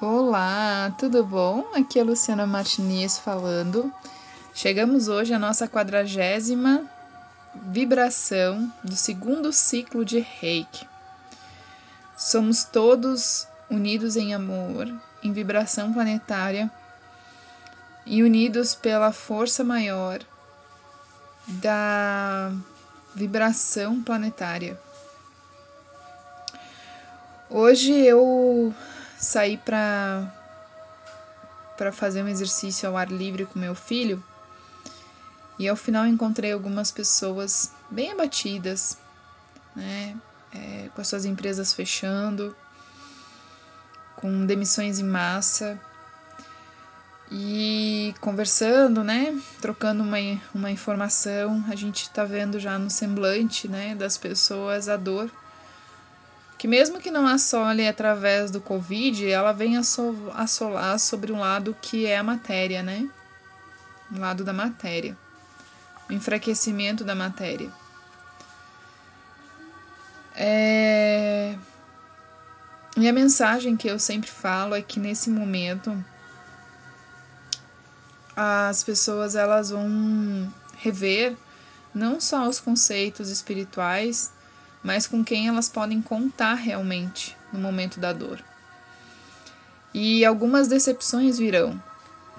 Olá, tudo bom? Aqui é Luciana Martinez falando. Chegamos hoje à nossa quadragésima vibração do segundo ciclo de Reiki. Somos todos unidos em amor, em vibração planetária e unidos pela força maior da vibração planetária. Hoje eu saí para para fazer um exercício ao ar livre com meu filho e ao final encontrei algumas pessoas bem abatidas, né, é, com as suas empresas fechando, com demissões em massa e conversando, né, trocando uma, uma informação, a gente está vendo já no semblante, né, das pessoas a dor que mesmo que não assole através do Covid, ela vem assolar sobre um lado que é a matéria, né? O lado da matéria. O enfraquecimento da matéria. É... E a mensagem que eu sempre falo é que nesse momento as pessoas elas vão rever não só os conceitos espirituais, mas com quem elas podem contar realmente no momento da dor. E algumas decepções virão,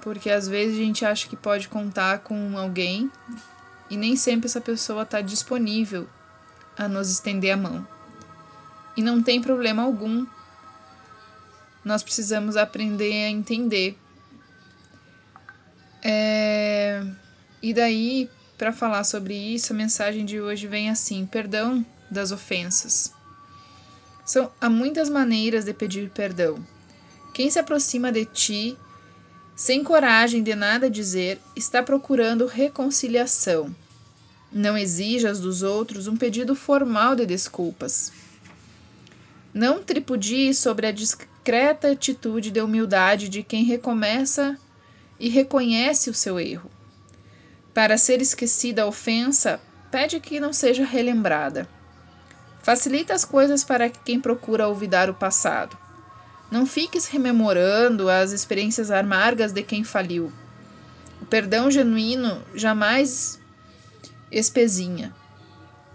porque às vezes a gente acha que pode contar com alguém e nem sempre essa pessoa está disponível a nos estender a mão. E não tem problema algum. Nós precisamos aprender a entender. É... E daí, para falar sobre isso, a mensagem de hoje vem assim: perdão das ofensas. São, há muitas maneiras de pedir perdão. Quem se aproxima de ti, sem coragem de nada dizer, está procurando reconciliação. Não exijas dos outros um pedido formal de desculpas. Não tripudie sobre a discreta atitude de humildade de quem recomeça e reconhece o seu erro. Para ser esquecida a ofensa, pede que não seja relembrada. Facilita as coisas para quem procura olvidar o passado. Não fiques rememorando as experiências amargas de quem faliu. O perdão genuíno jamais espezinha.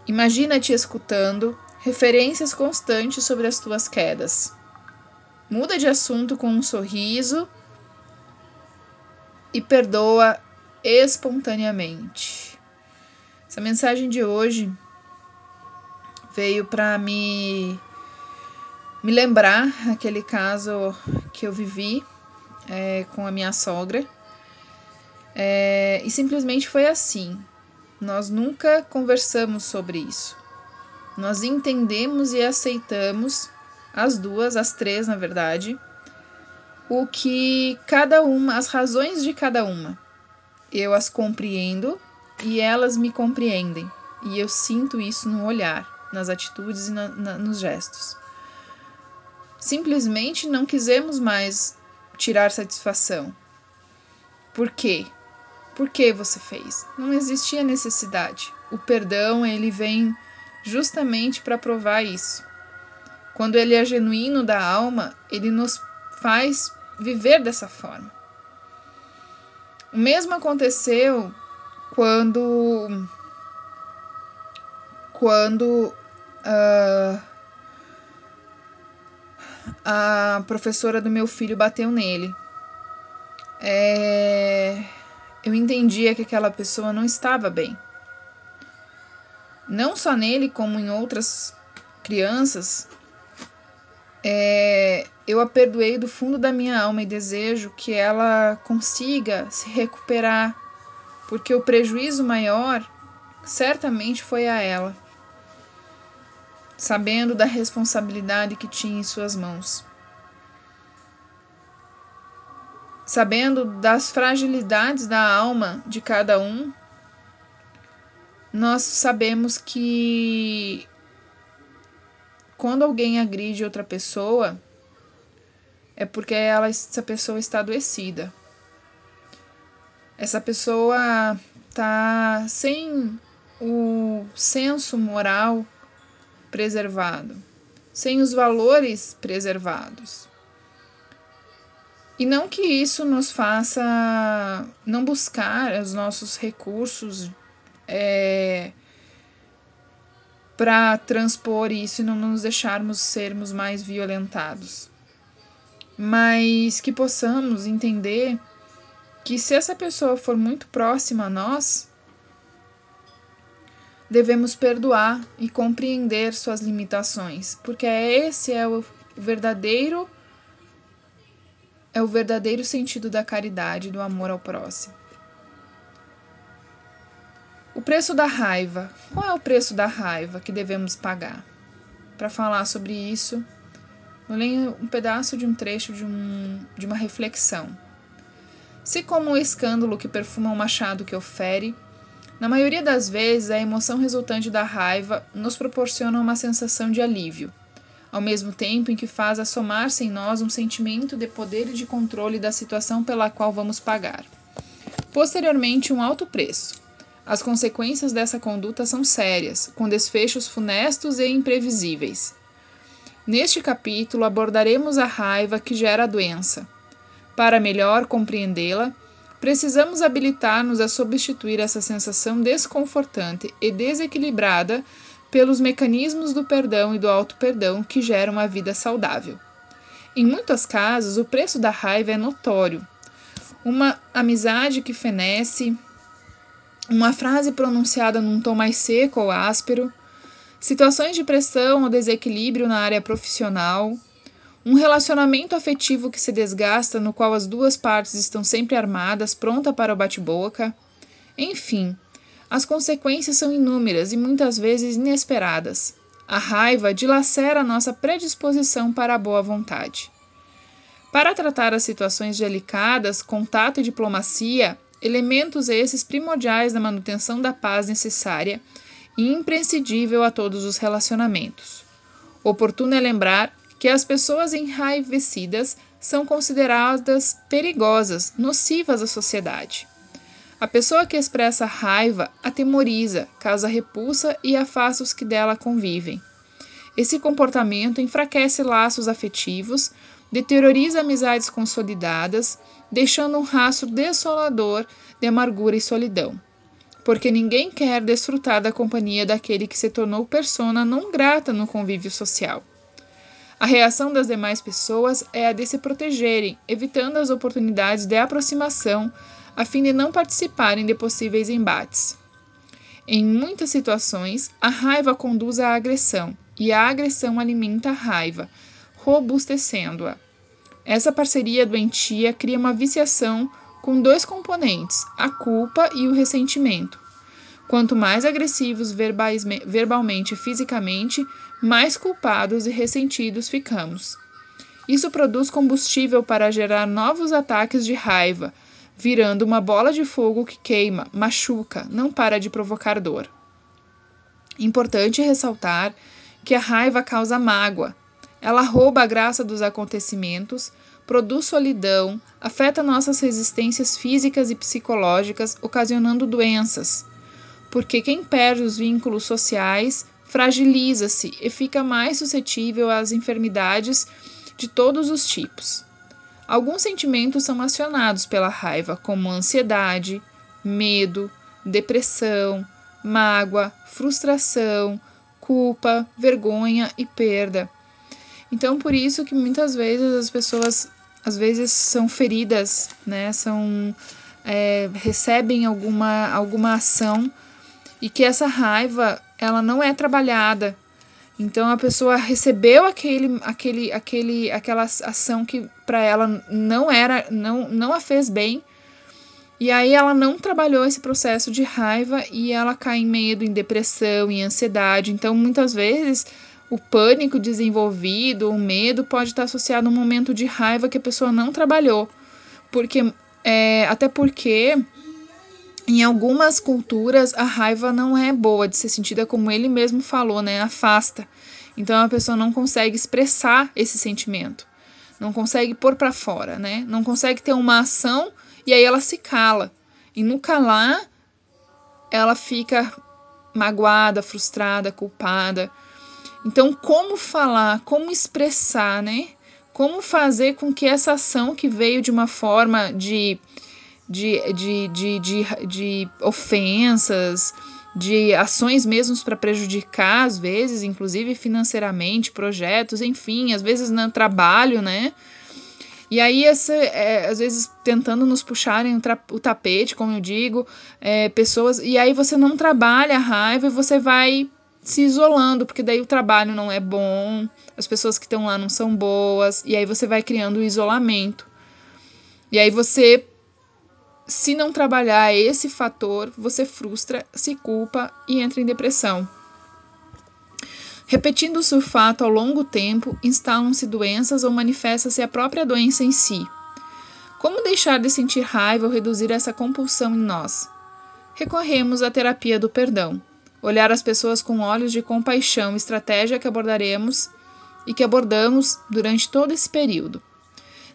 Imagina-te escutando referências constantes sobre as tuas quedas. Muda de assunto com um sorriso e perdoa espontaneamente. Essa mensagem de hoje veio para me me lembrar aquele caso que eu vivi é, com a minha sogra. É, e simplesmente foi assim. Nós nunca conversamos sobre isso. Nós entendemos e aceitamos, as duas, as três, na verdade, o que cada uma, as razões de cada uma. Eu as compreendo e elas me compreendem. E eu sinto isso no olhar nas atitudes e na, na, nos gestos. Simplesmente não quisemos mais tirar satisfação. Por quê? Por que você fez? Não existia necessidade. O perdão, ele vem justamente para provar isso. Quando ele é genuíno da alma, ele nos faz viver dessa forma. O mesmo aconteceu quando quando uh, a professora do meu filho bateu nele. É, eu entendia que aquela pessoa não estava bem. Não só nele, como em outras crianças. É, eu a perdoei do fundo da minha alma e desejo que ela consiga se recuperar, porque o prejuízo maior certamente foi a ela sabendo da responsabilidade que tinha em suas mãos. Sabendo das fragilidades da alma de cada um, nós sabemos que quando alguém agride outra pessoa, é porque ela, essa pessoa está adoecida. Essa pessoa está sem o senso moral preservado, sem os valores preservados. E não que isso nos faça não buscar os nossos recursos é, para transpor isso e não nos deixarmos sermos mais violentados. Mas que possamos entender que se essa pessoa for muito próxima a nós, devemos perdoar e compreender suas limitações, porque esse é o verdadeiro é o verdadeiro sentido da caridade, do amor ao próximo. O preço da raiva. Qual é o preço da raiva que devemos pagar? Para falar sobre isso, eu leio um pedaço de um trecho de, um, de uma reflexão. Se, como o escândalo que perfuma o machado que ofere, na maioria das vezes a emoção resultante da raiva nos proporciona uma sensação de alívio, ao mesmo tempo em que faz assomar-se em nós um sentimento de poder e de controle da situação pela qual vamos pagar. Posteriormente, um alto preço. As consequências dessa conduta são sérias, com desfechos funestos e imprevisíveis. Neste capítulo abordaremos a raiva que gera a doença. Para melhor compreendê-la, precisamos habilitar-nos a substituir essa sensação desconfortante e desequilibrada pelos mecanismos do perdão e do auto-perdão que geram uma vida saudável. Em muitos casos, o preço da raiva é notório. Uma amizade que fenece, uma frase pronunciada num tom mais seco ou áspero, situações de pressão ou desequilíbrio na área profissional, um relacionamento afetivo que se desgasta, no qual as duas partes estão sempre armadas, pronta para o bate-boca. Enfim, as consequências são inúmeras e muitas vezes inesperadas. A raiva dilacera nossa predisposição para a boa vontade. Para tratar as situações delicadas, contato e diplomacia, elementos esses primordiais da manutenção da paz necessária e imprescindível a todos os relacionamentos. Oportuno é lembrar que as pessoas enraivecidas são consideradas perigosas, nocivas à sociedade. A pessoa que expressa raiva atemoriza, causa repulsa e afasta os que dela convivem. Esse comportamento enfraquece laços afetivos, deterioriza amizades consolidadas, deixando um rastro desolador de amargura e solidão. Porque ninguém quer desfrutar da companhia daquele que se tornou persona não grata no convívio social. A reação das demais pessoas é a de se protegerem, evitando as oportunidades de aproximação a fim de não participarem de possíveis embates. Em muitas situações, a raiva conduz à agressão e a agressão alimenta a raiva, robustecendo-a. Essa parceria doentia cria uma viciação com dois componentes, a culpa e o ressentimento. Quanto mais agressivos verbalmente e fisicamente, mais culpados e ressentidos ficamos. Isso produz combustível para gerar novos ataques de raiva, virando uma bola de fogo que queima, machuca, não para de provocar dor. Importante ressaltar que a raiva causa mágoa. Ela rouba a graça dos acontecimentos, produz solidão, afeta nossas resistências físicas e psicológicas, ocasionando doenças. Porque quem perde os vínculos sociais fragiliza-se e fica mais suscetível às enfermidades de todos os tipos. Alguns sentimentos são acionados pela raiva, como ansiedade, medo, depressão, mágoa, frustração, culpa, vergonha e perda. Então, por isso que muitas vezes as pessoas às vezes são feridas, né? São é, recebem alguma alguma ação e que essa raiva ela não é trabalhada então a pessoa recebeu aquele, aquele, aquele, aquela ação que para ela não era, não, não a fez bem. E aí ela não trabalhou esse processo de raiva e ela cai em medo, em depressão, em ansiedade. Então muitas vezes o pânico desenvolvido, o medo pode estar associado a um momento de raiva que a pessoa não trabalhou, porque é, até porque em algumas culturas, a raiva não é boa de ser sentida, como ele mesmo falou, né? Afasta. Então a pessoa não consegue expressar esse sentimento, não consegue pôr para fora, né? Não consegue ter uma ação e aí ela se cala. E no calar, ela fica magoada, frustrada, culpada. Então, como falar, como expressar, né? como fazer com que essa ação que veio de uma forma de, de, de, de, de, de ofensas, de ações mesmo para prejudicar, às vezes, inclusive financeiramente, projetos, enfim, às vezes no trabalho, né? E aí, essa, é, às vezes, tentando nos puxarem o, tapete, como eu digo, é, pessoas. E aí você não trabalha a raiva e você vai se isolando, porque daí o trabalho não é bom, as pessoas que estão lá não são boas, e aí você vai criando o isolamento. E aí você, se não trabalhar esse fator, você frustra, se culpa e entra em depressão. Repetindo o sulfato ao longo tempo, instalam-se doenças ou manifesta-se a própria doença em si. Como deixar de sentir raiva ou reduzir essa compulsão em nós? Recorremos à terapia do perdão olhar as pessoas com olhos de compaixão, estratégia que abordaremos e que abordamos durante todo esse período.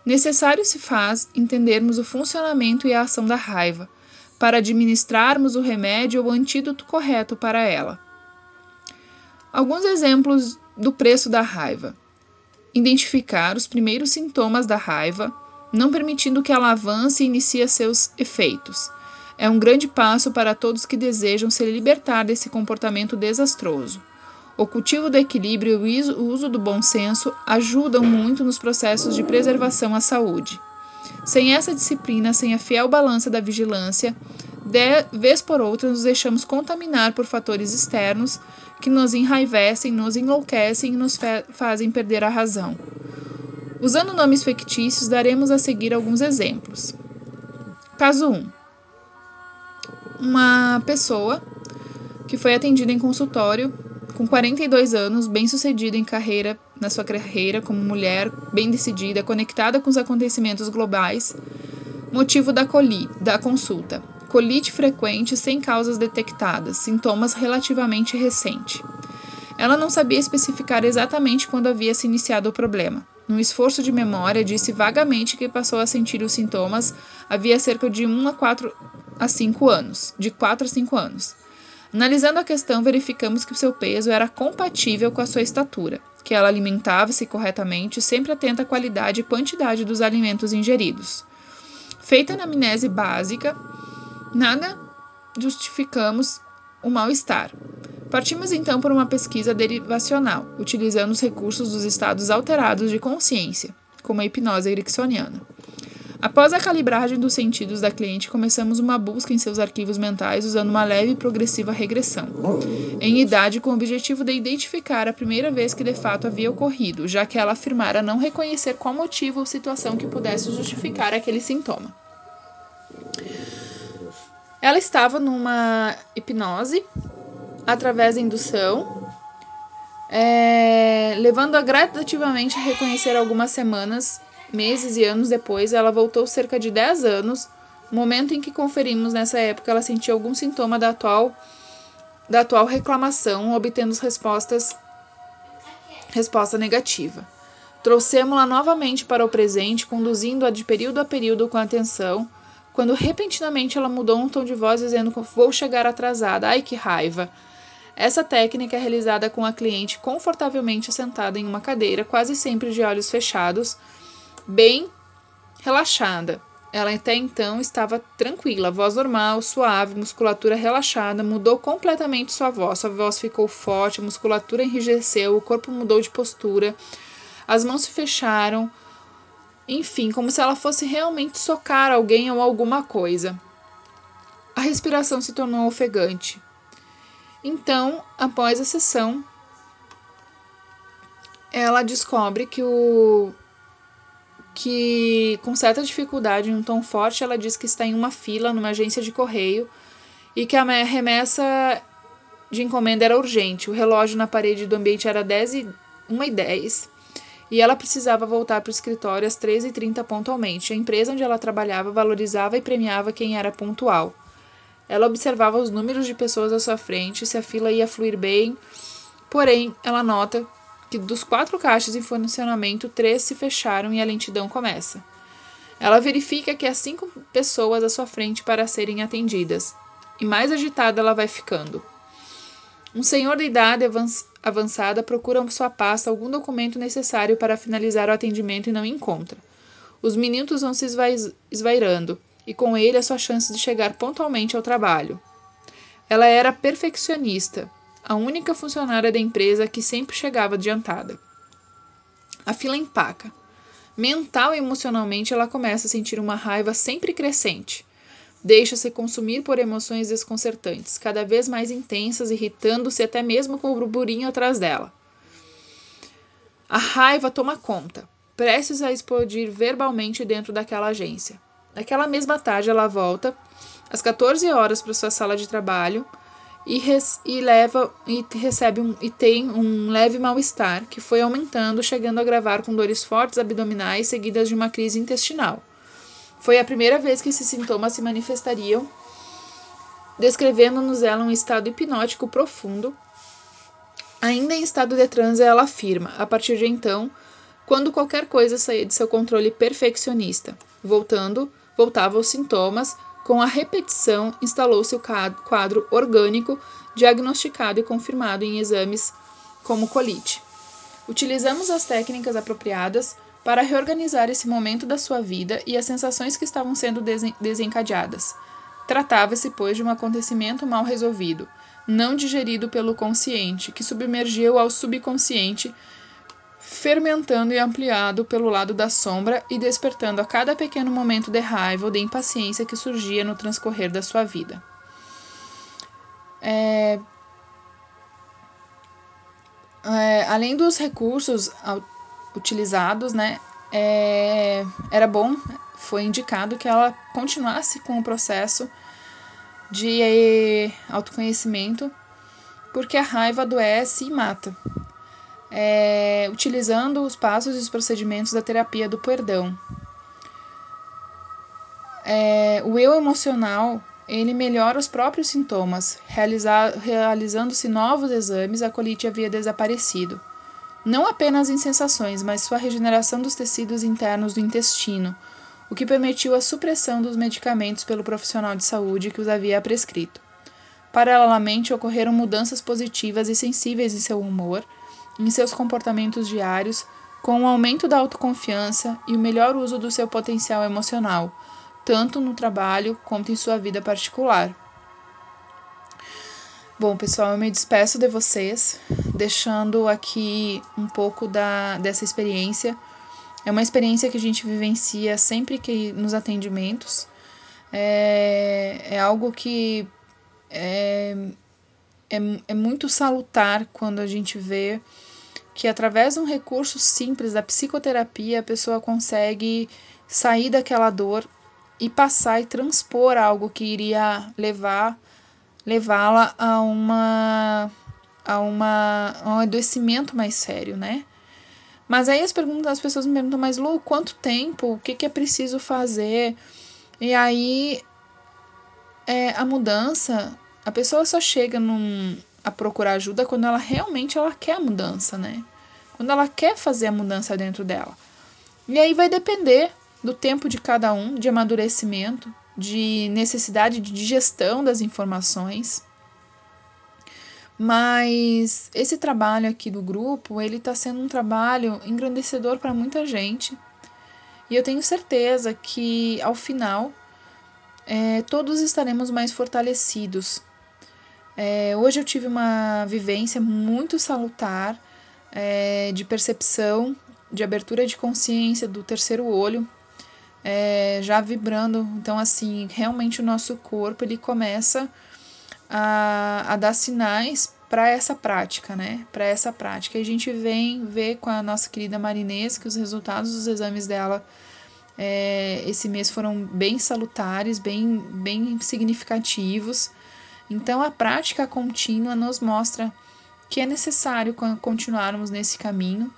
Necessário se faz entendermos o funcionamento e a ação da raiva, para administrarmos o remédio ou antídoto correto para ela. Alguns exemplos do preço da raiva: identificar os primeiros sintomas da raiva, não permitindo que ela avance e inicie seus efeitos é um grande passo para todos que desejam se libertar desse comportamento desastroso. O cultivo do equilíbrio e o uso do bom senso ajudam muito nos processos de preservação à saúde. Sem essa disciplina, sem a fiel balança da vigilância, de vez por outra nos deixamos contaminar por fatores externos que nos enraivecem, nos enlouquecem e nos fazem perder a razão. Usando nomes fictícios, daremos a seguir alguns exemplos. Caso 1 uma pessoa que foi atendida em consultório com 42 anos, bem-sucedida em carreira, na sua carreira como mulher, bem decidida, conectada com os acontecimentos globais. Motivo da coli, da consulta: colite frequente sem causas detectadas, sintomas relativamente recente. Ela não sabia especificar exatamente quando havia se iniciado o problema. Num esforço de memória, disse vagamente que passou a sentir os sintomas havia cerca de 1 a 4 a 5 anos, de 4 a 5 anos. Analisando a questão, verificamos que seu peso era compatível com a sua estatura, que ela alimentava-se corretamente, sempre atenta à qualidade e quantidade dos alimentos ingeridos. Feita a anamnese básica, nada justificamos o mal-estar. Partimos então por uma pesquisa derivacional, utilizando os recursos dos estados alterados de consciência, como a hipnose ericksoniana. Após a calibragem dos sentidos da cliente, começamos uma busca em seus arquivos mentais usando uma leve e progressiva regressão, em idade com o objetivo de identificar a primeira vez que de fato havia ocorrido, já que ela afirmara não reconhecer qual motivo ou situação que pudesse justificar aquele sintoma. Ela estava numa hipnose através da indução, é, levando-a gradativamente a reconhecer algumas semanas Meses e anos depois, ela voltou cerca de 10 anos, momento em que conferimos nessa época ela sentia algum sintoma da atual da atual reclamação, obtendo respostas resposta negativa. Trouxemos-la novamente para o presente, conduzindo-a de período a período com atenção, quando repentinamente ela mudou um tom de voz dizendo vou chegar atrasada. Ai que raiva! Essa técnica é realizada com a cliente confortavelmente sentada em uma cadeira, quase sempre de olhos fechados, bem relaxada. Ela até então estava tranquila, voz normal, suave, musculatura relaxada, mudou completamente sua voz. Sua voz ficou forte, a musculatura enrijeceu, o corpo mudou de postura, as mãos se fecharam, enfim, como se ela fosse realmente socar alguém ou alguma coisa. A respiração se tornou ofegante. Então, após a sessão, ela descobre que o que, com certa dificuldade, em um tom forte, ela diz que está em uma fila numa agência de correio e que a remessa de encomenda era urgente. O relógio na parede do ambiente era 10 e 1 e 10 e ela precisava voltar para o escritório às 13h30 pontualmente. A empresa onde ela trabalhava valorizava e premiava quem era pontual. Ela observava os números de pessoas à sua frente, se a fila ia fluir bem, porém, ela nota que dos quatro caixas em funcionamento, três se fecharam e a lentidão começa. Ela verifica que há cinco pessoas à sua frente para serem atendidas, e mais agitada ela vai ficando. Um senhor de idade avançada procura sua pasta algum documento necessário para finalizar o atendimento e não encontra. Os minutos vão se esvairando, e com ele a sua chance de chegar pontualmente ao trabalho. Ela era perfeccionista, a única funcionária da empresa que sempre chegava adiantada. A fila empaca. Mental e emocionalmente, ela começa a sentir uma raiva sempre crescente. Deixa-se consumir por emoções desconcertantes, cada vez mais intensas, irritando-se até mesmo com o burburinho atrás dela. A raiva toma conta, prestes a explodir verbalmente dentro daquela agência. Naquela mesma tarde, ela volta às 14 horas para sua sala de trabalho e, res, e leva e recebe um, e tem um leve mal-estar que foi aumentando, chegando a gravar com dores fortes abdominais seguidas de uma crise intestinal. Foi a primeira vez que esses sintomas se manifestariam, descrevendo-nos ela um estado hipnótico profundo. Ainda em estado de transe, ela afirma, a partir de então, quando qualquer coisa saía de seu controle perfeccionista. Voltando, voltava aos sintomas, com a repetição, instalou-se o quadro orgânico diagnosticado e confirmado em exames como colite. Utilizamos as técnicas apropriadas para reorganizar esse momento da sua vida e as sensações que estavam sendo desencadeadas. Tratava-se, pois, de um acontecimento mal resolvido, não digerido pelo consciente, que submergiu ao subconsciente fermentando e ampliado pelo lado da sombra e despertando a cada pequeno momento de raiva ou de impaciência que surgia no transcorrer da sua vida. É, é, além dos recursos utilizados, né, é, era bom, foi indicado que ela continuasse com o processo de autoconhecimento, porque a raiva adoece e mata é, utilizando os passos e os procedimentos da terapia do perdão. É, o eu emocional ele melhora os próprios sintomas, realizando-se novos exames, a colite havia desaparecido. Não apenas em sensações, mas sua regeneração dos tecidos internos do intestino, o que permitiu a supressão dos medicamentos pelo profissional de saúde que os havia prescrito. Paralelamente, ocorreram mudanças positivas e sensíveis em seu humor, em seus comportamentos diários, com o aumento da autoconfiança e o melhor uso do seu potencial emocional, tanto no trabalho quanto em sua vida particular. Bom, pessoal, eu me despeço de vocês, deixando aqui um pouco da, dessa experiência. É uma experiência que a gente vivencia sempre que nos atendimentos. É, é algo que é, é, é muito salutar quando a gente vê que através de um recurso simples da psicoterapia a pessoa consegue sair daquela dor e passar e transpor algo que iria levar levá-la a uma a uma a um adoecimento mais sério, né? Mas aí as perguntas as pessoas me perguntam, mas Lu, quanto tempo? O que, que é preciso fazer? E aí é, a mudança, a pessoa só chega num, a procurar ajuda quando ela realmente ela quer a mudança, né? Quando ela quer fazer a mudança dentro dela. E aí vai depender do tempo de cada um, de amadurecimento, de necessidade de digestão das informações. Mas esse trabalho aqui do grupo, ele está sendo um trabalho engrandecedor para muita gente. E eu tenho certeza que ao final é, todos estaremos mais fortalecidos é, hoje eu tive uma vivência muito salutar é, de percepção, de abertura de consciência do terceiro olho, é, já vibrando. Então, assim, realmente o nosso corpo ele começa a, a dar sinais para essa prática, né? Para essa prática. E a gente vem ver com a nossa querida Marinês que os resultados dos exames dela é, esse mês foram bem salutares, bem, bem significativos. Então, a prática contínua nos mostra que é necessário continuarmos nesse caminho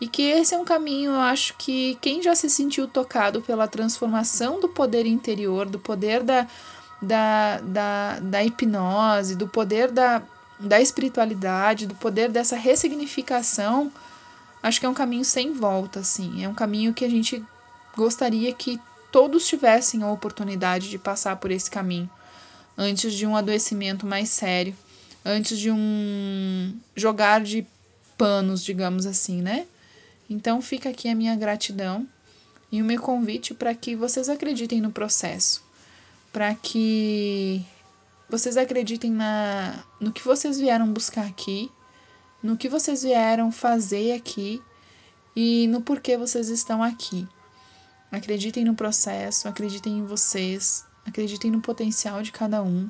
e que esse é um caminho, eu acho que quem já se sentiu tocado pela transformação do poder interior, do poder da, da, da, da hipnose, do poder da, da espiritualidade, do poder dessa ressignificação, acho que é um caminho sem volta, assim. É um caminho que a gente gostaria que todos tivessem a oportunidade de passar por esse caminho antes de um adoecimento mais sério, antes de um jogar de panos, digamos assim, né? Então fica aqui a minha gratidão e o meu convite para que vocês acreditem no processo, para que vocês acreditem na no que vocês vieram buscar aqui, no que vocês vieram fazer aqui e no porquê vocês estão aqui. Acreditem no processo, acreditem em vocês, acreditem no potencial de cada um.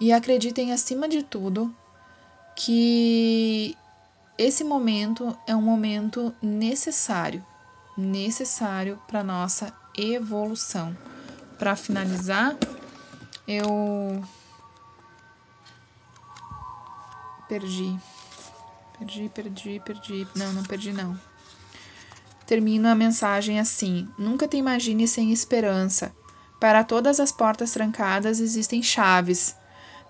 E acreditem acima de tudo que esse momento é um momento necessário, necessário para nossa evolução. Para finalizar, eu perdi. Perdi, perdi, perdi. Não, não perdi não. Termino a mensagem assim: Nunca te imagine sem esperança. Para todas as portas trancadas existem chaves.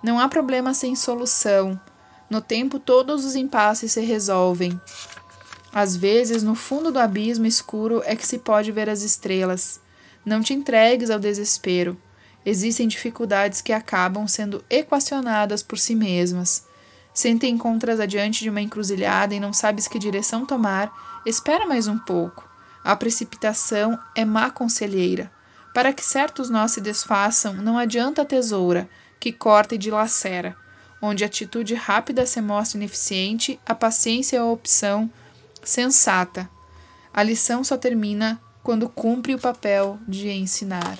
Não há problema sem solução. No tempo, todos os impasses se resolvem. Às vezes, no fundo do abismo escuro é que se pode ver as estrelas. Não te entregues ao desespero. Existem dificuldades que acabam sendo equacionadas por si mesmas. Se te encontras adiante de uma encruzilhada e não sabes que direção tomar, espera mais um pouco. A precipitação é má conselheira. Para que certos nós se desfaçam, não adianta a tesoura, que corta e dilacera onde a atitude rápida se mostra ineficiente, a paciência é a opção sensata. A lição só termina quando cumpre o papel de ensinar.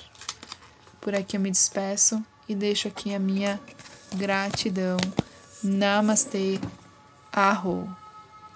Por aqui eu me despeço e deixo aqui a minha gratidão. Namastê. Arro.